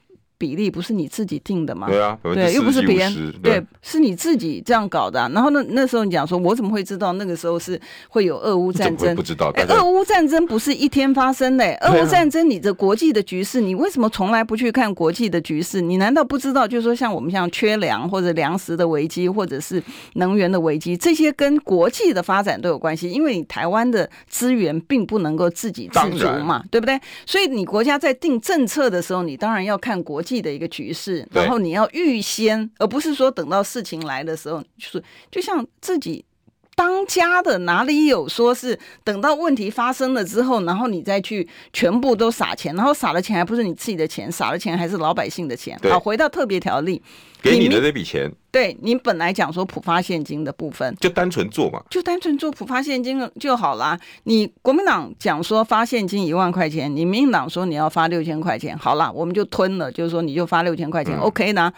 比例不是你自己定的吗？对啊，对，又不是别人，对，是你自己这样搞的。然后那，那时候你讲说，我怎么会知道那个时候是会有俄乌战争？不知道。哎，俄乌战争不是一天发生的。俄乌战争，你的国际的局势，你为什么从来不去看国际的局势？你难道不知道？就是说，像我们像缺粮或者粮食的危机，或者是能源的危机，这些跟国际的发展都有关系。因为你台湾的资源并不能够自给自足嘛，对不对？所以你国家在定政策的时候，你当然要看国际的一个局势，然后你要预先，而不是说等到事情来的时候，就是就像自己当家的，哪里有说是等到问题发生了之后，然后你再去全部都撒钱，然后撒的钱还不是你自己的钱，撒的钱还是老百姓的钱。好，回到特别条例，给你的这笔钱，对你本来讲说普发现金的部分，就单纯做嘛，就单纯做普发现金就好啦。你国民党讲说发现金一万块钱，你民进党说你要发六千块钱，好啦，我们就吞了，就是说你就发六千块钱，嗯，OK 呢？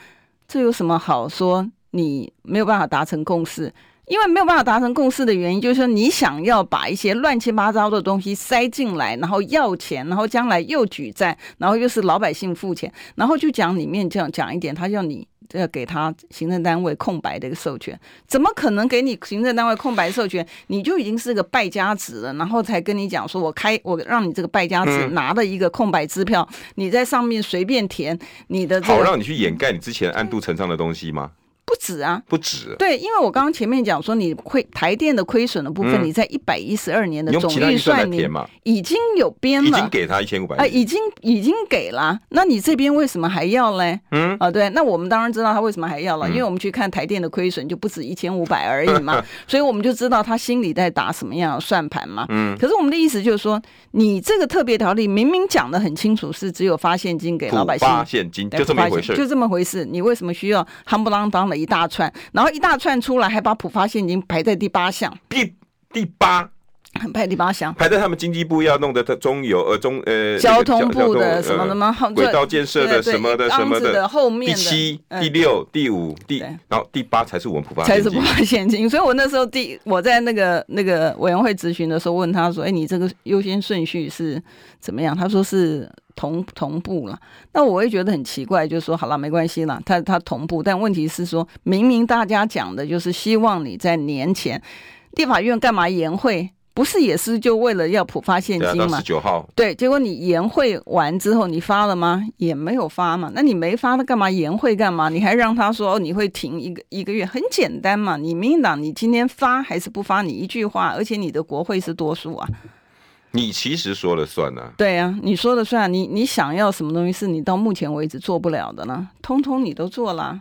这有什么好说？你没有办法达成共识？因为没有办法达成共识的原因，就是说你想要把一些乱七八糟的东西塞进来，然后要钱，然后将来又举债，然后又是老百姓付钱，然后就讲里面这样讲一点，他叫你要给他行政单位空白的一个授权，怎么可能给你行政单位空白授权？你就已经是个败家子了，然后才跟你讲说，我开我让你这个败家子拿了一个空白支票，嗯、你在上面随便填你的、这个，好让你去掩盖你之前暗度陈仓的东西吗？不止啊，不止。对，因为我刚刚前面讲说，你亏台电的亏损的部分，嗯、你在一百一十二年的总预算里已经有编了，已经给他一千五百，已经已经给了。那你这边为什么还要嘞？嗯，啊，对，那我们当然知道他为什么还要了，嗯、因为我们去看台电的亏损就不止一千五百而已嘛，所以我们就知道他心里在打什么样的算盘嘛。嗯，可是我们的意思就是说，你这个特别条例明明讲的很清楚，是只有发现金给老百姓，发现金就这么回事，就这么回事，你为什么需要夯不啷当的一大串，然后一大串出来，还把浦发现金排在第八项，第第八，排第八项，排在他们经济部要弄的中油呃中呃交通部的什么的吗？轨道建设的什么的什么的。后面第七、第六、第五、第，然后第八才是我们普发才是普发现金，所以我那时候第我在那个那个委员会咨询的时候问他说，哎，你这个优先顺序是怎么样？他说是。同同步了，那我会觉得很奇怪，就是说好了，没关系了，他他同步，但问题是说，明明大家讲的就是希望你在年前，立法院干嘛延会？不是也是就为了要普发现金吗？十九号，对，结果你研会完之后，你发了吗？也没有发嘛，那你没发，那干嘛研会干嘛？你还让他说哦，你会停一个一个月，很简单嘛，你民进党你今天发还是不发？你一句话，而且你的国会是多数啊。你其实说了算呢、啊？对呀、啊，你说了算。你你想要什么东西是你到目前为止做不了的呢？通通你都做了，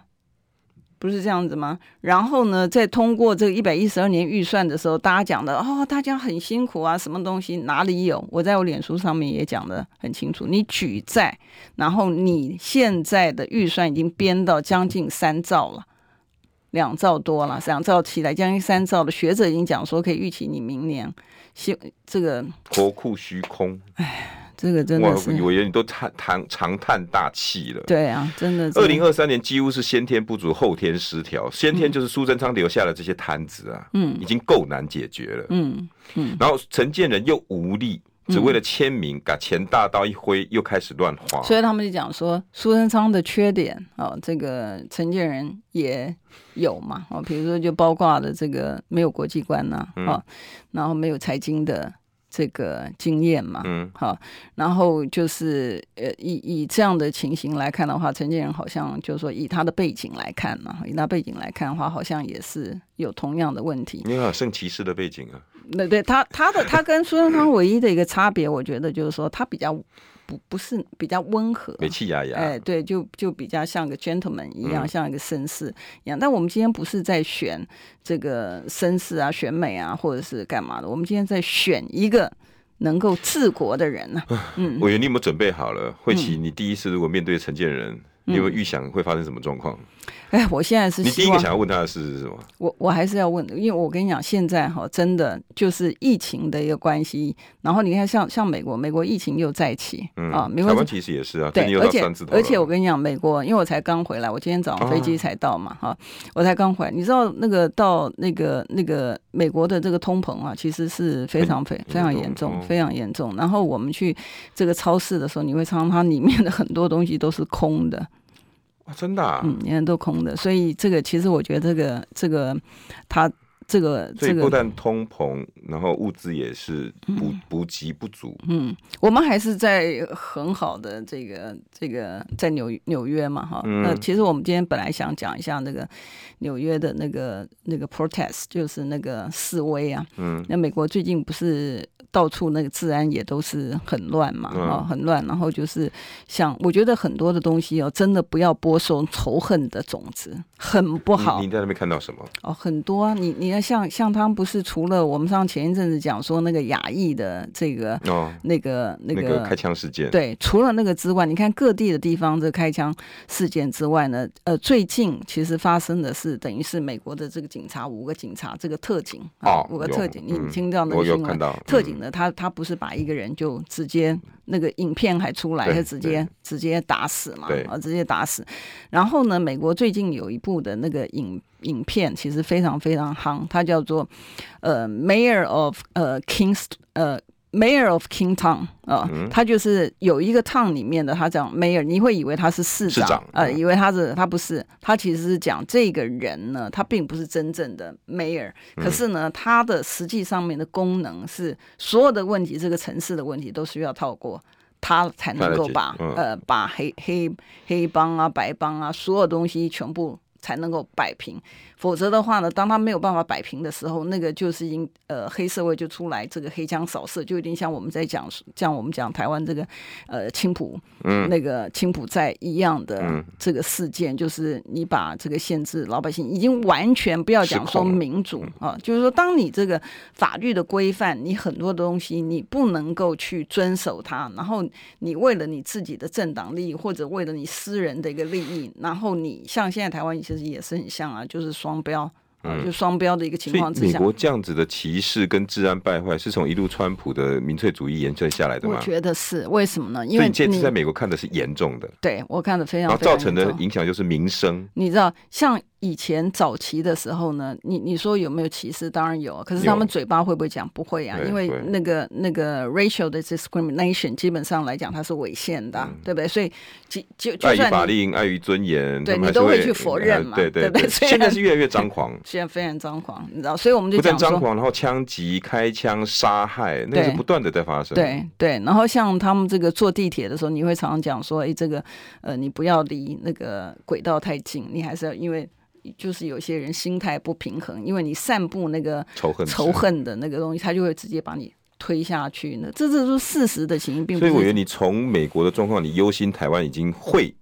不是这样子吗？然后呢，在通过这个一百一十二年预算的时候，大家讲的哦，大家很辛苦啊，什么东西哪里有？我在我脸书上面也讲得很清楚。你举债，然后你现在的预算已经编到将近三兆了，两兆多了，两兆起来将近三兆的学者已经讲说可以预期你明年。这个国库虚空，哎，这个真的是，我以为你都叹叹长叹大气了。对啊，真的。二零二三年几乎是先天不足，后天失调。先天就是苏贞昌留下的这些摊子啊，嗯，已经够难解决了。嗯嗯。然后陈建仁又无力，只为了签名，把钱大刀一挥，又开始乱花。所以他们就讲说，苏贞昌的缺点哦，这个陈建人也。有嘛？哦，比如说就包括了这个没有国际观呐，啊，嗯、然后没有财经的这个经验嘛，嗯，好，然后就是呃，以以这样的情形来看的话，陈建仁好像就是说以他的背景来看嘛，以他背景来看的话，好像也是有同样的问题。你好圣骑士的背景啊？那对，他他的他跟苏贞昌唯一的一个差别，我觉得就是说他比较。不不是比较温和，美气雅雅，哎，对，就就比较像个 gentleman 一样，嗯、像一个绅士一样。但我们今天不是在选这个绅士啊，选美啊，或者是干嘛的？我们今天在选一个能够治国的人呢、啊。嗯，委员，你有没有准备好了？慧琪，你第一次如果面对陈建仁，嗯、你有没有预想会发生什么状况？哎，我现在是你第一个想要问他的事是什么？我我还是要问，因为我跟你讲，现在哈真的就是疫情的一个关系。然后你看像，像像美国，美国疫情又再起，嗯啊，美国台湾其实也是啊，对，而且而且我跟你讲，美国，因为我才刚回来，我今天早上飞机才到嘛，哈、啊，我才刚回来。你知道那个到那个那个美国的这个通膨啊，其实是非常非非常严重，非常严重。然后我们去这个超市的时候，你会常常它里面的很多东西都是空的。真的、嗯，你看都空的，所以这个其实我觉得这个这个他这个这个不但通膨，然后物资也是补补给不足。嗯，我们还是在很好的这个这个在纽纽约嘛，哈。嗯、那其实我们今天本来想讲一下那个纽约的那个那个 protest，就是那个示威啊。嗯，那美国最近不是。到处那个治安也都是很乱嘛，啊、嗯，很乱。然后就是像我觉得很多的东西哦，真的不要播种仇恨的种子，很不好。你，你在那边看到什么？哦，很多啊。你你要像像他们不是除了我们上前一阵子讲说那个亚裔的这个哦，那个那个那个开枪事件，对，除了那个之外，你看各地的地方这开枪事件之外呢，呃，最近其实发生的是等于是美国的这个警察五个警察这个特警啊，哦、五个特警，你听到那个新闻？嗯、特警的。他他不是把一个人就直接那个影片还出来，他直接直接打死嘛，啊，直接打死。然后呢，美国最近有一部的那个影影片其实非常非常夯，它叫做呃 Mayor of 呃 Kings 呃。Mayor of Kingstown 啊、呃，他就是有一个 town 里面的，他讲 Mayor，你会以为他是市长，市长呃，以为他是他不是，他其实是讲这个人呢，他并不是真正的 Mayor，可是呢，他的实际上面的功能是所有的问题，这个城市的问题都需要透过他才能够把呃把黑黑黑帮啊、白帮啊所有东西全部才能够摆平。否则的话呢，当他没有办法摆平的时候，那个就是因呃黑社会就出来，这个黑枪扫射，就有点像我们在讲像我们讲台湾这个呃青浦，嗯，那个青浦寨一样的这个事件，嗯、就是你把这个限制老百姓已经完全不要讲说民主啊，就是说当你这个法律的规范，你很多东西你不能够去遵守它，然后你为了你自己的政党利益或者为了你私人的一个利益，然后你像现在台湾其实也是很像啊，就是。双标，嗯，就双标的一个情况之下，美国这样子的歧视跟治安败坏，是从一路川普的民粹主义延伸下来的吗？我觉得是，为什么呢？因为你这次在美国看的是严重的，对我看的非常，然后造成的影响就是民生。你知道，像。以前早期的时候呢，你你说有没有歧视？当然有，可是他们嘴巴会不会讲？不会啊，因为那个那个 racial 的 discrimination 基本上来讲它是违宪的，对不对？所以就就就算碍于法令、碍于尊严，对你都会去否认嘛，对对对。现在是越来越张狂，现在非常张狂，你知道？所以我们就不但张狂，然后枪击、开枪、杀害，那是不断的在发生。对对，然后像他们这个坐地铁的时候，你会常常讲说：“哎，这个呃，你不要离那个轨道太近，你还是要因为。”就是有些人心态不平衡，因为你散布那个仇恨仇恨的那个东西，他就会直接把你推下去。那这这是事实的情形，并不是。所以我觉得你从美国的状况，你忧心台湾已经会。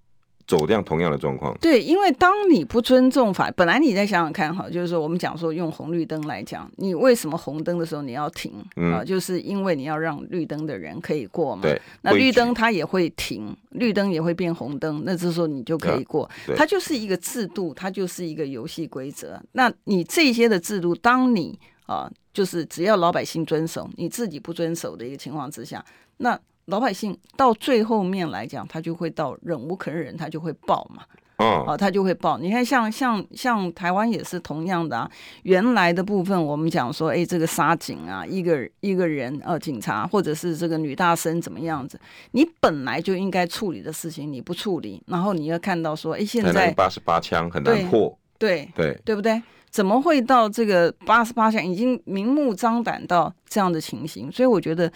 走这样同样的状况，对，因为当你不尊重法，本来你再想想看哈，就是说我们讲说用红绿灯来讲，你为什么红灯的时候你要停啊？就是因为你要让绿灯的人可以过嘛。对，那绿灯它也会停，绿灯也会变红灯，那这时候你就可以过。它就是一个制度，它就是一个游戏规则。那你这些的制度，当你啊、呃，就是只要老百姓遵守，你自己不遵守的一个情况之下，那。老百姓到最后面来讲，他就会到忍无可忍，他就会爆嘛。哦，啊，他就会爆。你看像，像像像台湾也是同样的啊。原来的部分，我们讲说，哎，这个杀警啊，一个一个人，呃，警察或者是这个女大生怎么样子，你本来就应该处理的事情，你不处理，然后你要看到说，哎，现在八十八枪很难破，对对对，对不对？怎么会到这个八十八枪已经明目张胆到这样的情形？所以我觉得。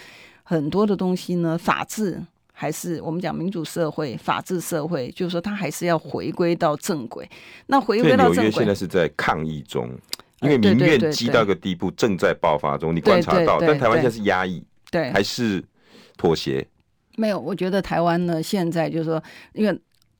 很多的东西呢，法治还是我们讲民主社会、法治社会，就是说它还是要回归到正轨。那回归到正轨，纽约现在是在抗议中，因为民怨积到一个地步，正在爆发中。你观察到，但台湾现在是压抑，对，还是妥协？没有，我觉得台湾呢，现在就是说，因为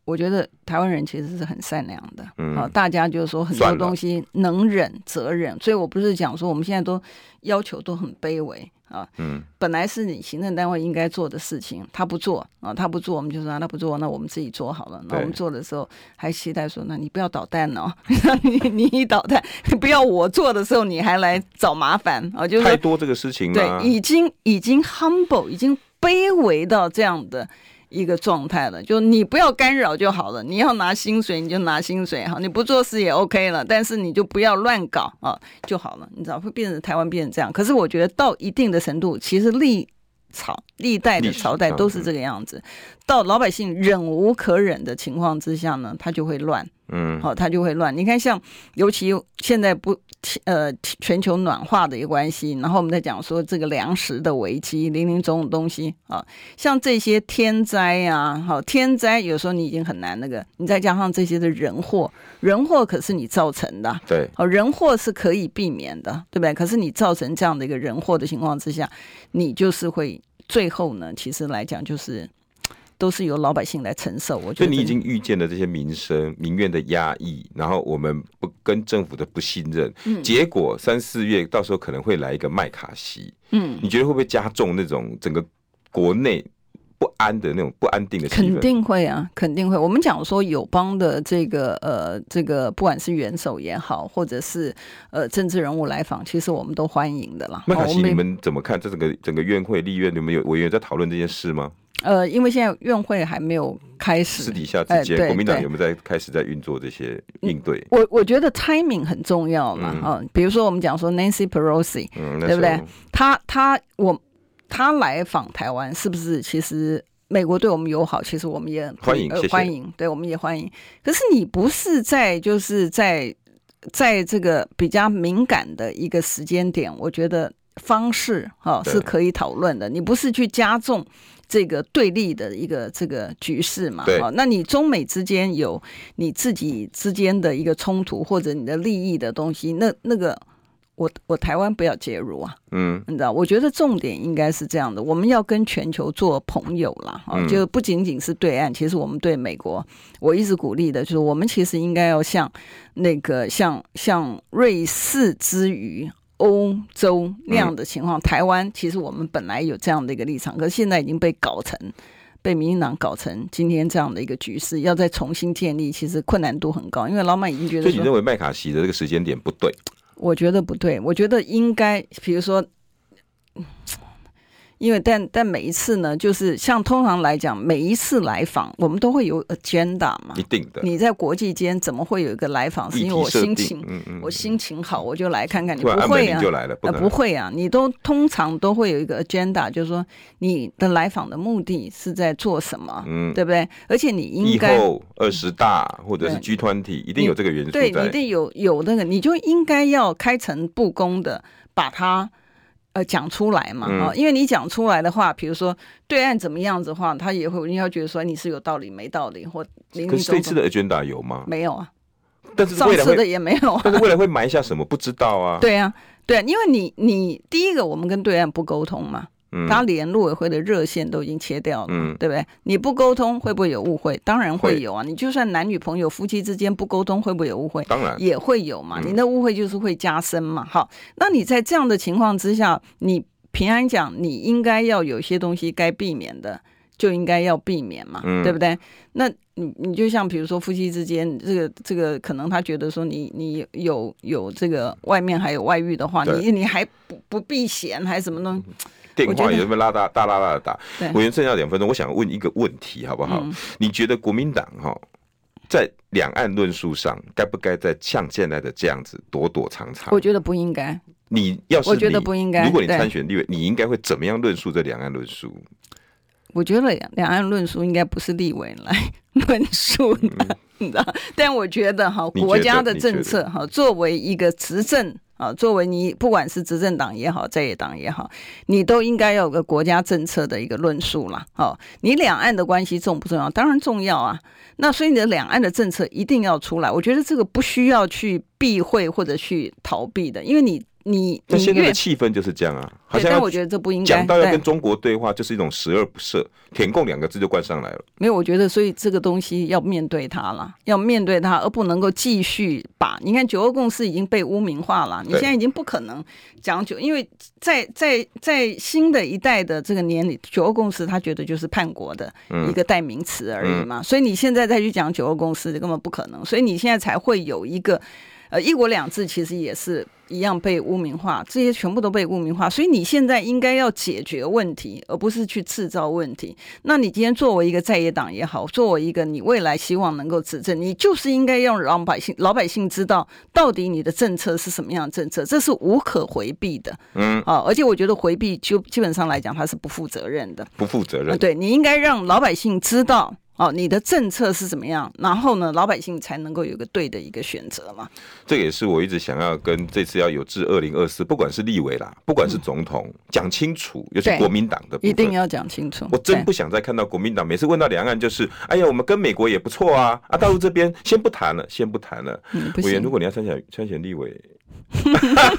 我觉得台湾人其实是很善良的，嗯，好，大家就是说很多东西能忍则忍，所以我不是讲说我们现在都要求都很卑微。啊，嗯，本来是你行政单位应该做的事情，他不做啊，他不做，我们就说他不做，那我们自己做好了。那我们做的时候还期待说，那你不要捣蛋哦，你你一捣蛋，不要我做的时候你还来找麻烦啊，就是太多这个事情，对，已经已经 humble，已经卑微到这样的。一个状态了，就你不要干扰就好了。你要拿薪水，你就拿薪水哈，你不做事也 OK 了。但是你就不要乱搞啊就好了。你知道会变成台湾变成这样，可是我觉得到一定的程度，其实历朝历代的朝代都是这个样子。到老百姓忍无可忍的情况之下呢，他就会乱。嗯，好，他就会乱。你看，像尤其现在不。呃，全球暖化的一个关系，然后我们在讲说这个粮食的危机，零零总总东西啊，像这些天灾啊，好天灾，有时候你已经很难那个，你再加上这些的人祸，人祸可是你造成的，对，哦，人祸是可以避免的，对不对？可是你造成这样的一个人祸的情况之下，你就是会最后呢，其实来讲就是。都是由老百姓来承受，我觉得。所以你已经预见了这些民生民怨的压抑，然后我们不跟政府的不信任，嗯、结果三四月到时候可能会来一个麦卡锡，嗯，你觉得会不会加重那种整个国内不安的那种不安定的气氛？肯定会啊，肯定会。我们讲说友邦的这个呃这个不管是元首也好，或者是呃政治人物来访，其实我们都欢迎的啦。麦卡锡，你们怎么看？这整个整个院会立院，你们有委员在讨论这件事吗？呃，因为现在院会还没有开始，私底下之间，国民党有没有在开始在运作这些应对？我我觉得 timing 很重要嘛，啊，比如说我们讲说 Nancy Pelosi，对不对？他他我他来访台湾，是不是其实美国对我们友好？其实我们也欢迎，欢迎，对，我们也欢迎。可是你不是在就是在在这个比较敏感的一个时间点，我觉得方式哈是可以讨论的。你不是去加重。这个对立的一个这个局势嘛，对，那你中美之间有你自己之间的一个冲突或者你的利益的东西，那那个我我台湾不要介入啊，嗯，你知道，我觉得重点应该是这样的，我们要跟全球做朋友啦，啊，就不仅仅是对岸，其实我们对美国，我一直鼓励的就是我们其实应该要像那个像像瑞士之于。欧洲那样的情况，嗯、台湾其实我们本来有这样的一个立场，可是现在已经被搞成，被民进党搞成今天这样的一个局势，要再重新建立，其实困难度很高，因为老马已经觉得。所以你认为麦卡锡的这个时间点不对？我觉得不对，我觉得应该，比如说。因为但但每一次呢，就是像通常来讲，每一次来访，我们都会有 agenda 嘛。一定的。你在国际间怎么会有一个来访？是因为我心情，嗯嗯、我心情好，我就来看看你。不会啊，不，不会啊，你都通常都会有一个 agenda，就是说你的来访的目的是在做什么，嗯，对不对？而且你应该以后二十大或者是 G 团体一定有这个元素在，对，你一定有有那个，你就应该要开诚布公的把它。呃，讲出来嘛，啊、嗯，因为你讲出来的话，比如说对岸怎么样子的话，他也会人家觉得说你是有道理没道理，或林林总总。可是这次的 agenda 有吗？没有啊，但是上次的也没有啊。但是未来会埋下什么？不知道啊。对啊，对啊，因为你你第一个，我们跟对岸不沟通嘛。他连陆委会的热线都已经切掉了，嗯、对不对？你不沟通会不会有误会？当然会有啊！你就算男女朋友、夫妻之间不沟通，会不会有误会？当然也会有嘛！嗯、你的误会就是会加深嘛。好，那你在这样的情况之下，你平安讲，你应该要有些东西该避免的，就应该要避免嘛，嗯、对不对？那你你就像比如说夫妻之间，这个这个可能他觉得说你你有有这个外面还有外遇的话，你你还不不避嫌还是什么呢？电话也这么拉大大拉拉的打，我剩下两分钟，我想问一个问题，好不好？嗯、你觉得国民党哈在两岸论述上，该不该再像现在的这样子躲躲藏藏？我觉得不应该。你要是你我觉得不应该。如果你参选立委，你应该会怎么样论述这两岸论述？我觉得两岸论述应该不是立委来论述的，你知道？但我觉得哈，国家的政策哈，作为一个执政。啊，作为你不管是执政党也好，在野党也好，你都应该要有个国家政策的一个论述啦。哦，你两岸的关系重不重要？当然重要啊。那所以你的两岸的政策一定要出来。我觉得这个不需要去避讳或者去逃避的，因为你。你那现在的气氛就是这样啊，好像我觉得这不应该讲到要跟中国对话，就是一种十恶不赦，舔共两个字就冠上来了。没有，我觉得所以这个东西要面对它了，要面对它，而不能够继续把。你看九二共识已经被污名化了，你现在已经不可能讲九，因为在在在新的一代的这个年里，九二共识他觉得就是叛国的一个代名词而已嘛，所以你现在再去讲九二共识，根本不可能，所以你现在才会有一个。呃，一国两制其实也是一样被污名化，这些全部都被污名化，所以你现在应该要解决问题，而不是去制造问题。那你今天作为一个在野党也好，作为一个你未来希望能够执政，你就是应该让老百姓老百姓知道到底你的政策是什么样的政策，这是无可回避的。嗯，啊，而且我觉得回避就基本上来讲，它是不负责任的，不负责任。对，你应该让老百姓知道。哦，你的政策是怎么样？然后呢，老百姓才能够有个对的一个选择嘛。这个也是我一直想要跟这次要有志二零二四，不管是立委啦，不管是总统，讲、嗯、清楚，尤其国民党的部分，一定要讲清楚。我真不想再看到国民党每次问到两岸就是，哎呀，我们跟美国也不错啊，啊，大陆这边先不谈了，先不谈了。委员、嗯，如果你要参选参选立委。